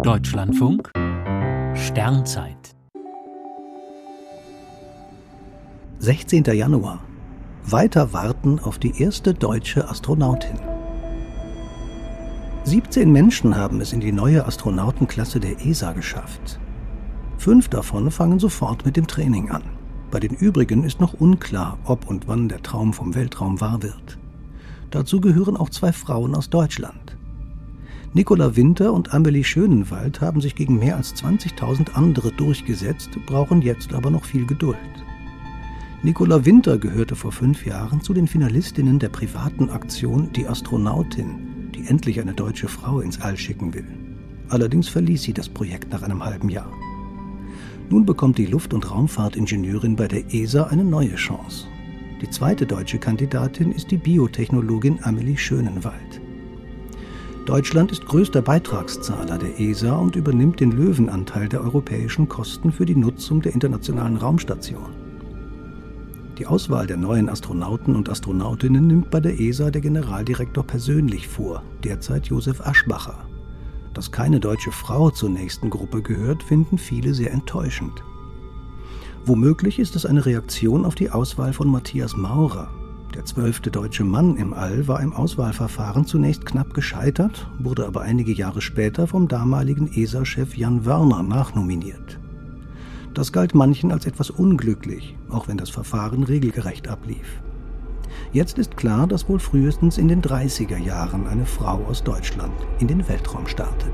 Deutschlandfunk Sternzeit 16. Januar. Weiter warten auf die erste deutsche Astronautin. 17 Menschen haben es in die neue Astronautenklasse der ESA geschafft. Fünf davon fangen sofort mit dem Training an. Bei den übrigen ist noch unklar, ob und wann der Traum vom Weltraum wahr wird. Dazu gehören auch zwei Frauen aus Deutschland. Nicola Winter und Amelie Schönenwald haben sich gegen mehr als 20.000 andere durchgesetzt, brauchen jetzt aber noch viel Geduld. Nicola Winter gehörte vor fünf Jahren zu den Finalistinnen der privaten Aktion Die Astronautin, die endlich eine deutsche Frau ins All schicken will. Allerdings verließ sie das Projekt nach einem halben Jahr. Nun bekommt die Luft- und Raumfahrtingenieurin bei der ESA eine neue Chance. Die zweite deutsche Kandidatin ist die Biotechnologin Amelie Schönenwald. Deutschland ist größter Beitragszahler der ESA und übernimmt den Löwenanteil der europäischen Kosten für die Nutzung der internationalen Raumstation. Die Auswahl der neuen Astronauten und Astronautinnen nimmt bei der ESA der Generaldirektor persönlich vor, derzeit Josef Aschbacher. Dass keine deutsche Frau zur nächsten Gruppe gehört, finden viele sehr enttäuschend. Womöglich ist es eine Reaktion auf die Auswahl von Matthias Maurer, der zwölfte deutsche Mann im All war im Auswahlverfahren zunächst knapp gescheitert, wurde aber einige Jahre später vom damaligen ESA-Chef Jan Wörner nachnominiert. Das galt manchen als etwas unglücklich, auch wenn das Verfahren regelgerecht ablief. Jetzt ist klar, dass wohl frühestens in den 30er Jahren eine Frau aus Deutschland in den Weltraum startet.